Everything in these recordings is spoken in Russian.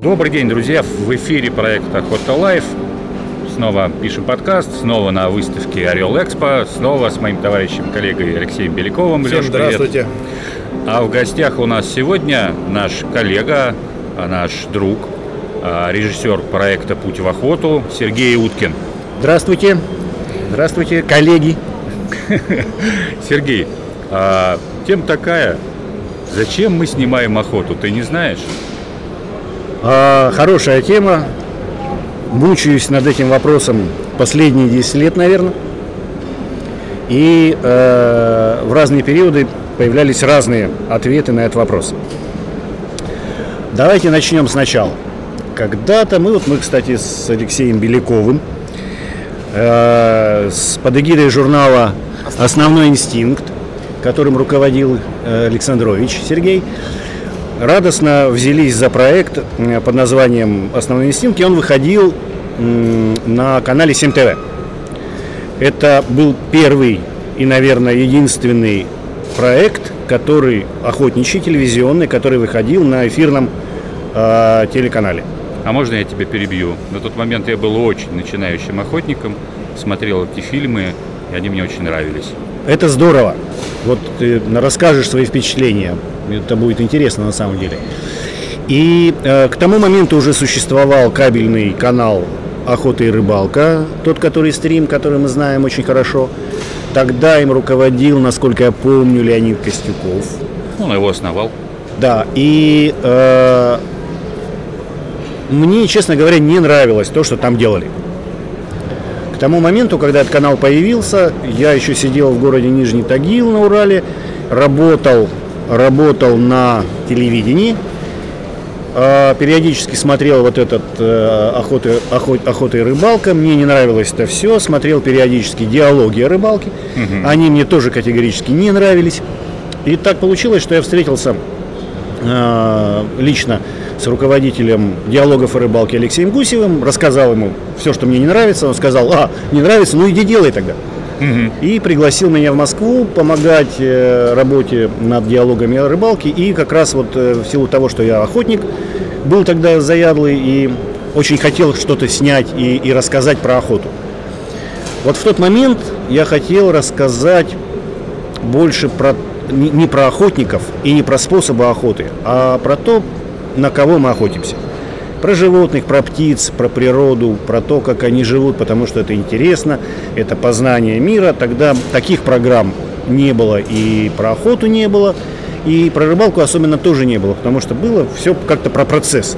Добрый день, друзья! В эфире проект Охота Life. Снова пишем подкаст, снова на выставке Орел Экспо, снова с моим товарищем, коллегой Алексеем Беляковым. Всем Леш, здравствуйте. Привет. А в гостях у нас сегодня наш коллега, а наш друг, а, режиссер проекта «Путь в охоту» Сергей Уткин. Здравствуйте. Здравствуйте, коллеги. Сергей, а, тема такая, зачем мы снимаем охоту, ты не знаешь? А, хорошая тема. Мучаюсь над этим вопросом последние 10 лет, наверное. И э, в разные периоды появлялись разные ответы на этот вопрос. Давайте начнем сначала. Когда-то мы, вот мы, кстати, с Алексеем Беляковым, э, с, под эгидой журнала «Основной инстинкт», которым руководил э, Александрович Сергей, радостно взялись за проект под названием «Основной инстинкт», и он выходил на канале 7 ТВ. Это был первый и, наверное, единственный проект, который охотничий, телевизионный, который выходил на эфирном э, телеканале. А можно я тебя перебью? На тот момент я был очень начинающим охотником, смотрел эти фильмы, и они мне очень нравились. Это здорово. Вот ты расскажешь свои впечатления. Это будет интересно на самом деле. И э, к тому моменту уже существовал кабельный канал «Охота и рыбалка», тот, который стрим, который мы знаем очень хорошо. Тогда им руководил, насколько я помню, Леонид Костюков. Он его основал. Да, и э, мне, честно говоря, не нравилось то, что там делали. К тому моменту, когда этот канал появился, я еще сидел в городе Нижний Тагил на Урале, работал, работал на телевидении, а, периодически смотрел вот этот э, охота, охот, охота и рыбалка. Мне не нравилось это все. Смотрел периодически диалоги о рыбалке. Угу. Они мне тоже категорически не нравились. И так получилось, что я встретился лично с руководителем диалогов о рыбалке Алексеем Гусевым, рассказал ему все, что мне не нравится. Он сказал, а, не нравится, ну иди делай тогда. Угу. И пригласил меня в Москву помогать э, работе над диалогами о рыбалке. И как раз вот э, в силу того, что я охотник, был тогда заядлый и очень хотел что-то снять и, и рассказать про охоту. Вот в тот момент я хотел рассказать больше про не, про охотников и не про способы охоты, а про то, на кого мы охотимся. Про животных, про птиц, про природу, про то, как они живут, потому что это интересно, это познание мира. Тогда таких программ не было и про охоту не было, и про рыбалку особенно тоже не было, потому что было все как-то про процесс.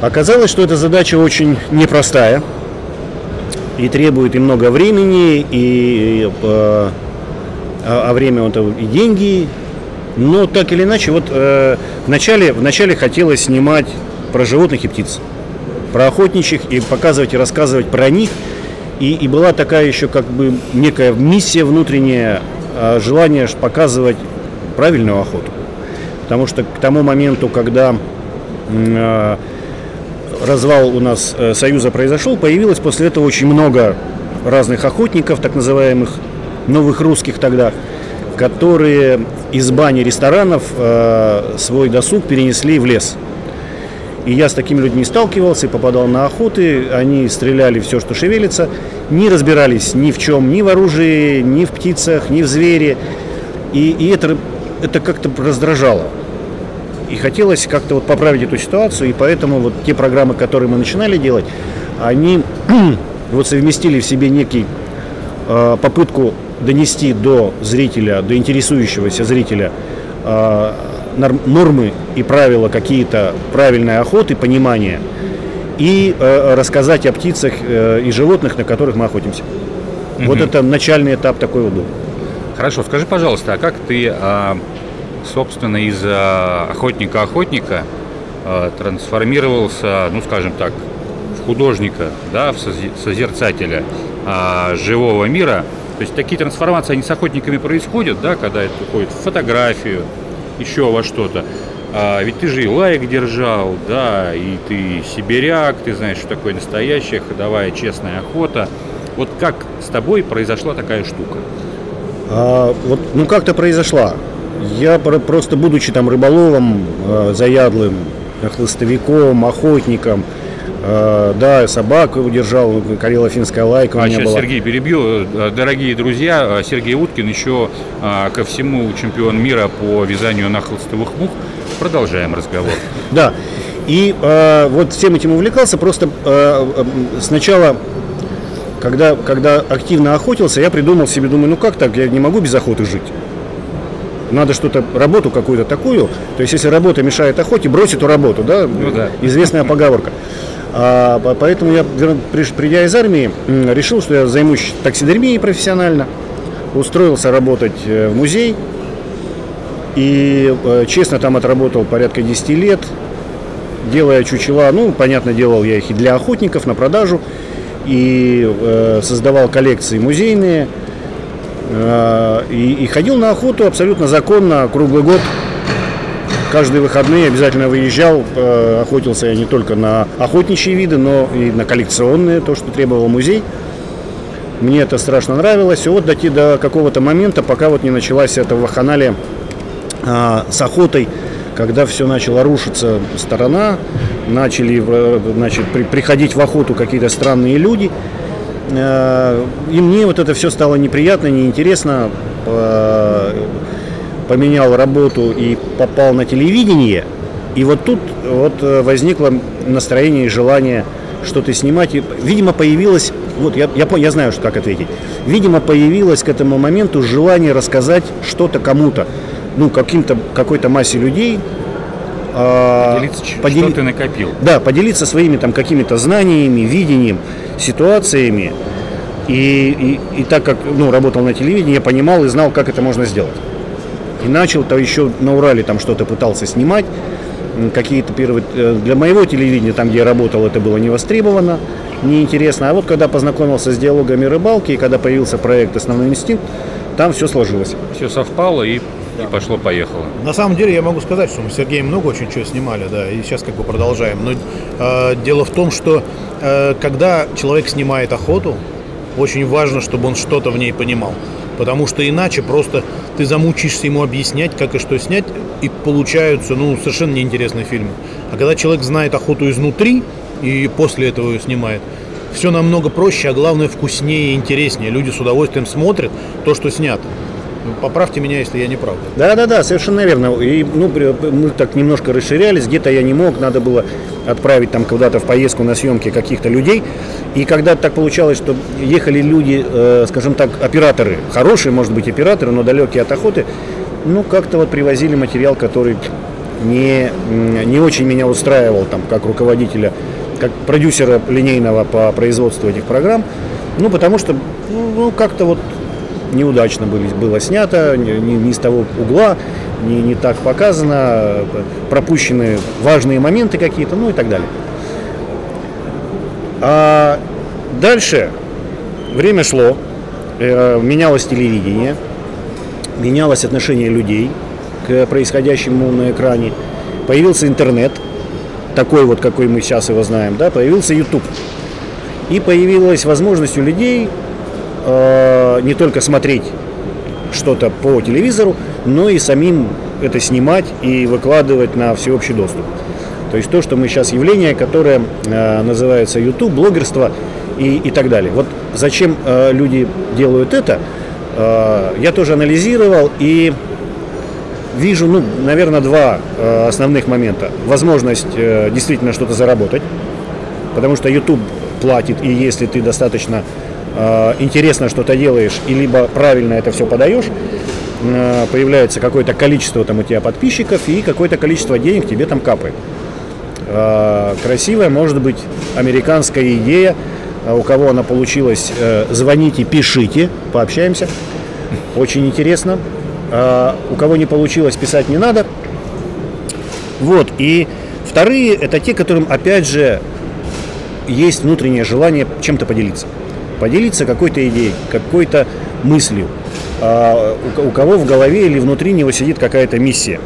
Оказалось, что эта задача очень непростая и требует и много времени, и, и а, а время это и деньги, но так или иначе, вот э, вначале, вначале хотелось снимать про животных и птиц, про охотничьих и показывать и рассказывать про них. И, и была такая еще как бы некая миссия внутренняя, э, желание показывать правильную охоту. Потому что к тому моменту, когда э, развал у нас э, Союза произошел, появилось после этого очень много разных охотников, так называемых новых русских тогда, которые из бани ресторанов э, свой досуг перенесли в лес. И я с такими людьми сталкивался, попадал на охоты, они стреляли все, что шевелится, не разбирались ни в чем, ни в оружии, ни в птицах, ни в звере. И, и это, это как-то раздражало. И хотелось как-то вот поправить эту ситуацию, и поэтому вот те программы, которые мы начинали делать, они вот совместили в себе некий э, попытку донести до зрителя, до интересующегося зрителя э, нормы и правила какие-то правильной охоты, понимания, и э, рассказать о птицах э, и животных, на которых мы охотимся. Угу. Вот это начальный этап такой вот был. Хорошо, скажи, пожалуйста, а как ты, а, собственно, из охотника-охотника а, трансформировался, ну, скажем так, в художника, да, в созерцателя а, живого мира – то есть такие трансформации, они с охотниками происходят, да, когда это уходит в фотографию, еще во что-то. А ведь ты же и лайк держал, да, и ты сибиряк, ты знаешь, что такое настоящая ходовая честная охота. Вот как с тобой произошла такая штука? А, вот, ну как-то произошла. Я просто, будучи там рыболовом, э, заядлым, хлыстовиком, охотником, да, собак удержал, карело-финская лайка а сейчас, была. Сергей, перебью. Э, дорогие друзья, э, Сергей Уткин еще ко всему чемпион мира по вязанию на хлыстовых мух. Продолжаем разговор. Да, и э, вот всем этим увлекался, просто э, сначала, когда, когда активно охотился, я придумал себе, думаю, ну как так, я не могу без охоты жить. Надо что-то, работу какую-то такую. То есть, если работа мешает охоте, брось эту работу, да? Ну, да. Известная поговорка. А, поэтому я, придя из армии, решил, что я займусь таксидермией профессионально, устроился работать э, в музей. И э, честно там отработал порядка 10 лет, делая чучела, ну, понятно, делал я их и для охотников на продажу, и э, создавал коллекции музейные, э, и, и ходил на охоту абсолютно законно, круглый год каждые выходные обязательно выезжал, э, охотился я не только на охотничьи виды, но и на коллекционные, то, что требовал музей. Мне это страшно нравилось. И вот дойти до какого-то момента, пока вот не началась эта ваханалия а, с охотой, когда все начало рушиться сторона, начали значит, при, приходить в охоту какие-то странные люди. Э, и мне вот это все стало неприятно, неинтересно. Поменял работу и попал на телевидение, и вот тут вот э, возникло настроение и желание что-то снимать. И, видимо, появилось, вот я, я, я знаю, что как ответить. Видимо, появилось к этому моменту желание рассказать что-то кому-то, ну, каким-то, какой-то массе людей. А, поделиться, подели... что ты накопил. Да, поделиться своими там какими-то знаниями, видением, ситуациями. И, и, и так как ну, работал на телевидении, я понимал и знал, как это можно сделать. И начал-то еще на Урале там что-то пытался снимать. Какие-то первые... Э, для моего телевидения, там, где я работал, это было не востребовано, неинтересно. А вот когда познакомился с диалогами рыбалки, и когда появился проект «Основной инстинкт», там все сложилось. Все совпало и и пошло-поехало. На самом деле я могу сказать, что мы с Сергеем много очень чего снимали, да, и сейчас как бы продолжаем. Но э, дело в том, что э, когда человек снимает охоту, очень важно, чтобы он что-то в ней понимал. Потому что иначе просто ты замучишься ему объяснять, как и что снять, и получаются ну, совершенно неинтересные фильмы. А когда человек знает охоту изнутри и после этого ее снимает, все намного проще, а главное вкуснее и интереснее. Люди с удовольствием смотрят то, что снято. Поправьте меня, если я не прав. Да, да, да, совершенно верно. И ну, мы так немножко расширялись, где-то я не мог, надо было отправить там куда-то в поездку на съемки каких-то людей. И когда так получалось, что ехали люди, э, скажем так, операторы, хорошие, может быть, операторы, но далекие от охоты, ну, как-то вот привозили материал, который не, не очень меня устраивал, там, как руководителя, как продюсера линейного по производству этих программ. Ну, потому что, ну, как-то вот неудачно были, было снято, не, не, с того угла, не, не так показано, пропущены важные моменты какие-то, ну и так далее. А дальше время шло, э, менялось телевидение, менялось отношение людей к происходящему на экране, появился интернет, такой вот, какой мы сейчас его знаем, да, появился YouTube. И появилась возможность у людей э, не только смотреть что-то по телевизору, но и самим это снимать и выкладывать на всеобщий доступ. То есть то, что мы сейчас явление, которое э, называется YouTube, блогерство и, и так далее. Вот зачем э, люди делают это, э, я тоже анализировал и вижу, ну, наверное, два основных момента. Возможность действительно что-то заработать, потому что YouTube платит, и если ты достаточно Э, интересно что-то делаешь и либо правильно это все подаешь, э, появляется какое-то количество там у тебя подписчиков и какое-то количество денег тебе там капает. Э, красивая может быть американская идея, у кого она получилась, звоните, пишите, пообщаемся. Очень интересно. У кого не получилось, писать не надо. Вот, и вторые это те, которым, опять же, есть внутреннее желание чем-то поделиться поделиться какой-то идеей, какой-то мыслью, а у кого в голове или внутри него сидит какая-то миссия,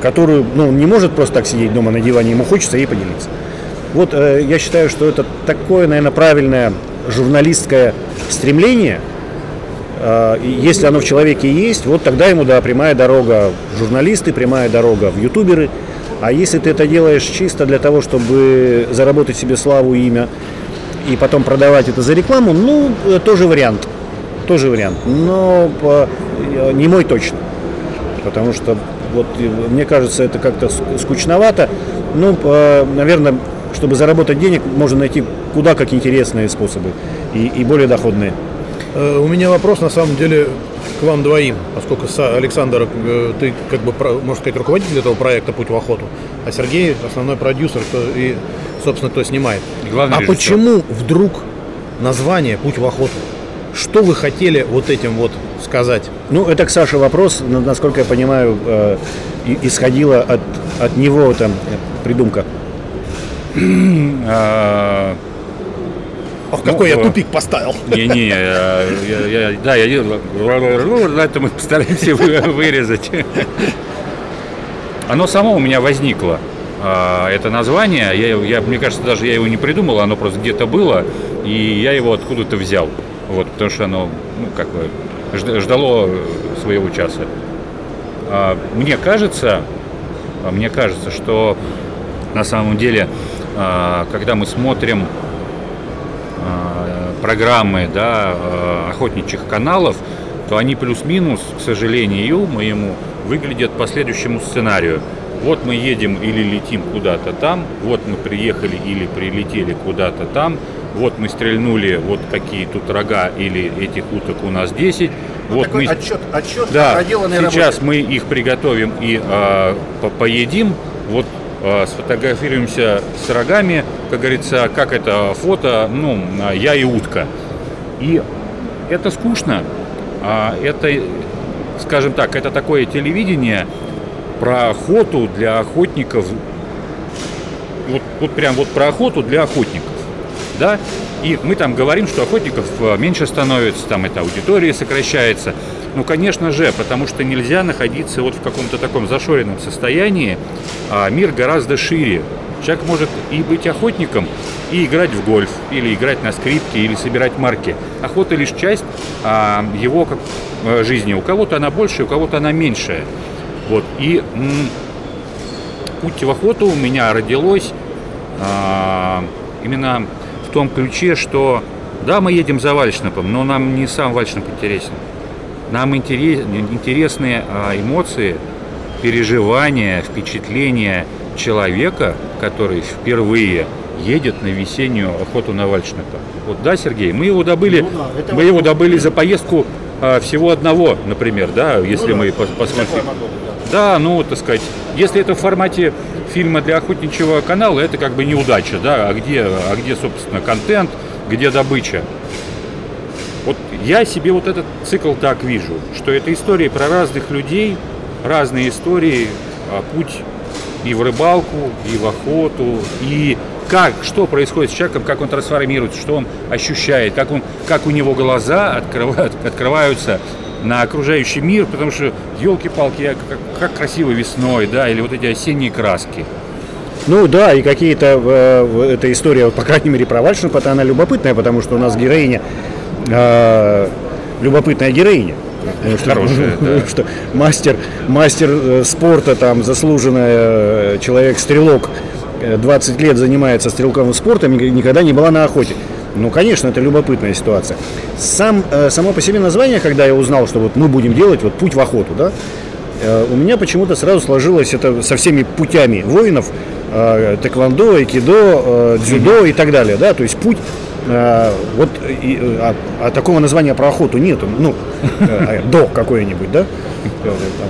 которую ну, не может просто так сидеть дома на диване, ему хочется ей поделиться. Вот э, я считаю, что это такое, наверное, правильное журналистское стремление. Э, если оно в человеке есть, вот тогда ему, да, прямая дорога в журналисты, прямая дорога в ютуберы, А если ты это делаешь чисто для того, чтобы заработать себе славу и имя, и потом продавать это за рекламу, ну, э, тоже вариант. Тоже вариант. Но э, не мой точно. Потому что вот мне кажется, это как-то скучновато. Ну, наверное, чтобы заработать денег, можно найти куда как интересные способы и, и более доходные. Э, у меня вопрос на самом деле к вам двоим, поскольку Александр, э, ты как бы, можно сказать, руководитель этого проекта «Путь в охоту», а Сергей основной продюсер и, собственно, кто снимает. Главный а режиссер. почему вдруг название «Путь в охоту»? Что вы хотели вот этим вот сказать? Ну, это к Саше вопрос, насколько я понимаю, э, исходила от, от него там придумка. Ох, ну, какой я тупик поставил. Не-не, я, я, я, да, я это мы постараемся вырезать. Оно само у меня возникло. А, это название, я, я, мне кажется, даже я его не придумал, оно просто где-то было, и я его откуда-то взял. Вот, потому что оно, ну, как бы, ждало своего часа. А, мне кажется, мне кажется, что на самом деле, когда мы смотрим программы да, охотничьих каналов, то они плюс-минус, к сожалению, моему, выглядят по следующему сценарию. Вот мы едем или летим куда-то там, вот мы приехали или прилетели куда-то там, вот мы стрельнули, вот какие тут рога или этих уток у нас 10. Ну, вот мы... отчет, отчет да, сейчас работы. мы их приготовим и э, поедим. Вот Э, сфотографируемся с рогами, как говорится, как это фото, ну, я и утка. И это скучно. А это, скажем так, это такое телевидение про охоту для охотников. Вот, вот прям вот про охоту для охотников. Да? И мы там говорим, что охотников э, меньше становится, там эта аудитория сокращается. Ну, конечно же, потому что нельзя находиться вот в каком-то таком зашоренном состоянии. А мир гораздо шире. Человек может и быть охотником, и играть в гольф, или играть на скрипке, или собирать марки. Охота лишь часть а, его как, а, жизни. У кого-то она больше, у кого-то она меньшая. Вот. И путь в охоту у меня родилось а, именно в том ключе, что да, мы едем за вальшнапом, но нам не сам вальшнап интересен. Нам интересны а, эмоции, переживания, впечатления человека, который впервые едет на весеннюю охоту на вальшнепа. Вот да, Сергей, мы его добыли, ну, да, мы его добыли за поездку а, всего одного, например, да, если ну, мы да. посмотрим. Да, ну, так сказать, если это в формате фильма для охотничьего канала, это как бы неудача, да, а где, а где, собственно, контент, где добыча. Вот я себе вот этот цикл так вижу, что это истории про разных людей, разные истории, а, путь и в рыбалку, и в охоту, и как, что происходит с человеком, как он трансформируется, что он ощущает, как, он, как у него глаза открывают, открываются на окружающий мир, потому что, елки-палки, как, как красиво весной, да, или вот эти осенние краски. Ну да, и какие-то, э, эта история, по крайней мере, про Вальшнапа, она любопытная, потому что у нас героиня э, любопытная героиня. Что, Хорошая, да. что мастер, мастер э, спорта, там, заслуженный э, человек-стрелок, 20 лет занимается стрелковым спортом, никогда не была на охоте. Ну, конечно, это любопытная ситуация. Сам, само по себе название, когда я узнал, что вот мы будем делать вот путь в охоту, да, у меня почему-то сразу сложилось это со всеми путями воинов, тэквондо, айкидо, дзюдо и так далее, да, то есть путь Э, вот и, а, а такого названия про охоту нету. Ну, э, а, до какой-нибудь, да?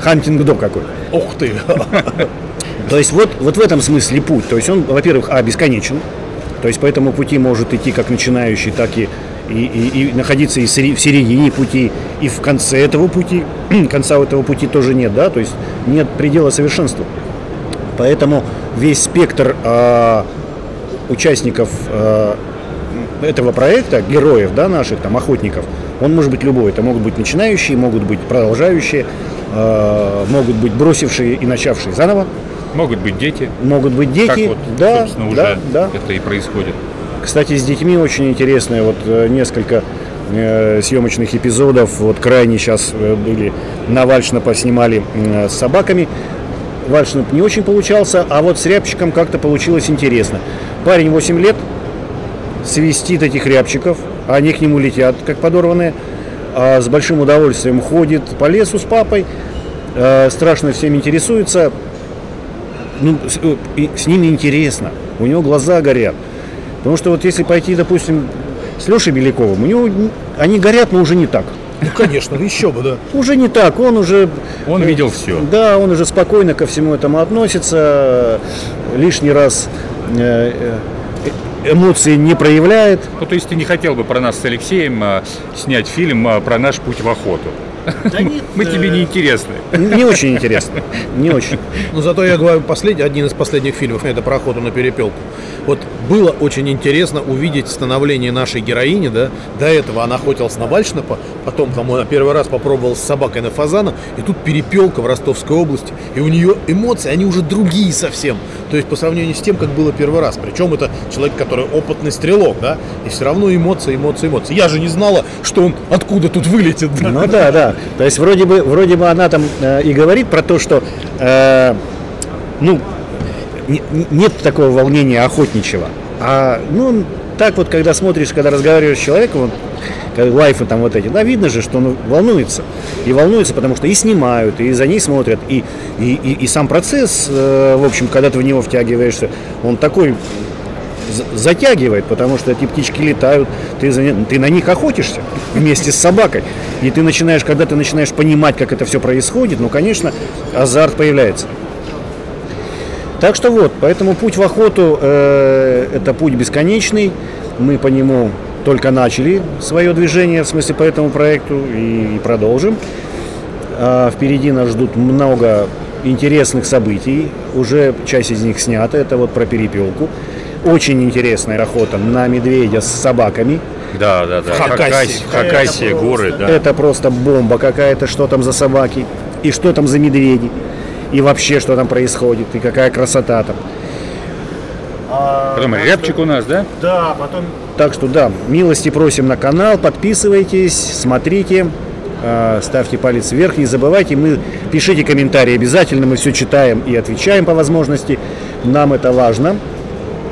Хантинг до какой. Ух ты! То есть вот, вот в этом смысле путь. То есть он, во-первых, а, бесконечен. То есть по этому пути может идти как начинающий, так и, и, и, и находиться и в середине пути, и в конце этого пути. Конца этого пути тоже нет, да? То есть нет предела совершенства. Поэтому весь спектр э, участников э, этого проекта, героев, да, наших там охотников, он может быть любой. Это могут быть начинающие, могут быть продолжающие, э, могут быть бросившие и начавшие заново. Могут быть дети. Могут быть дети, как вот, да, собственно, уже да, да. это и происходит. Кстати, с детьми очень интересно, вот э, несколько э, съемочных эпизодов, вот крайне сейчас э, были, на Вальшнапа снимали э, с собаками, вальшнуп не очень получался, а вот с рябчиком как-то получилось интересно. Парень 8 лет, свистит этих рябчиков, они к нему летят, как подорванные, а с большим удовольствием ходит по лесу с папой, э, страшно всем интересуется, ну, с, э, и с ними интересно, у него глаза горят. Потому что вот если пойти, допустим, с Лешей Беляковым, у него они горят, но уже не так. Ну, конечно, еще бы, да. Уже не так, он уже... Он видел все. Да, он уже спокойно ко всему этому относится, лишний раз э, э, эмоции не проявляет. Ну, то есть ты не хотел бы про нас с Алексеем снять фильм про наш путь в охоту? Мы тебе не интересны. Не очень интересно, не очень. Но зато я говорю, последний, один из последних фильмов, это про охоту на перепелку. Вот было очень интересно увидеть становление нашей героини, да. До этого она охотилась на вальшнапа, потом там она первый раз попробовала с собакой на фазана, и тут перепелка в Ростовской области, и у нее эмоции, они уже другие совсем. То есть по сравнению с тем, как было первый раз. Причем это человек, который опытный стрелок, да, и все равно эмоции, эмоции, эмоции. Я же не знала, что он откуда тут вылетит, да. Ну да, да. То есть вроде бы, вроде бы она там э, и говорит про то, что э, ну не- не- нет такого волнения охотничьего. А ну так вот, когда смотришь, когда разговариваешь с человеком, вот, лайфы там вот эти, да, видно же, что он волнуется. И волнуется, потому что и снимают, и за ней смотрят, и, и, и, и сам процесс, э, в общем, когда ты в него втягиваешься, он такой затягивает, потому что эти птички летают, ты, за ты на них охотишься вместе с собакой. И ты начинаешь, когда ты начинаешь понимать, как это все происходит, ну, конечно, азарт появляется. Так что вот, поэтому путь в охоту э, это путь бесконечный. Мы по нему только начали свое движение, в смысле по этому проекту, и, и продолжим. А впереди нас ждут много интересных событий. Уже часть из них снята. Это вот про перепелку. Очень интересная охота на медведя с собаками. Да, да, да. Хакасия. Хакасия, Хакасия, горы, да. Это просто бомба какая-то, что там за собаки, и что там за медведи, и вообще, что там происходит, и какая красота там. Потом рябчик у нас, да? Да, потом... Так что да, милости просим на канал, подписывайтесь, смотрите, э, ставьте палец вверх, не забывайте, мы пишите комментарии обязательно, мы все читаем и отвечаем по возможности, нам это важно.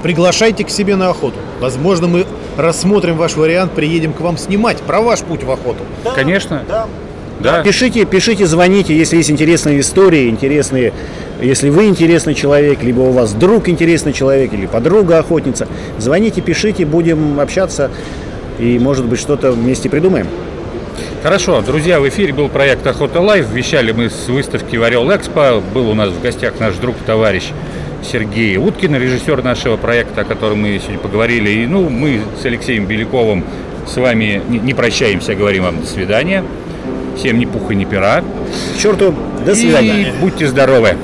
Приглашайте к себе на охоту. Возможно, мы рассмотрим ваш вариант, приедем к вам снимать про ваш путь в охоту. Конечно. Да. Пишите, пишите, звоните, если есть интересные истории, интересные, если вы интересный человек, либо у вас друг интересный человек, или подруга охотница, звоните, пишите, будем общаться и, может быть, что-то вместе придумаем. Хорошо, друзья, в эфире был проект Охота Лайв. Вещали мы с выставки в Орел Экспо. Был у нас в гостях наш друг, товарищ Сергей Уткин, режиссер нашего проекта, о котором мы сегодня поговорили. И ну, мы с Алексеем Беляковым с вами не, прощаемся, говорим вам до свидания. Всем ни пуха, ни пера. Черту, до свидания. И будьте здоровы.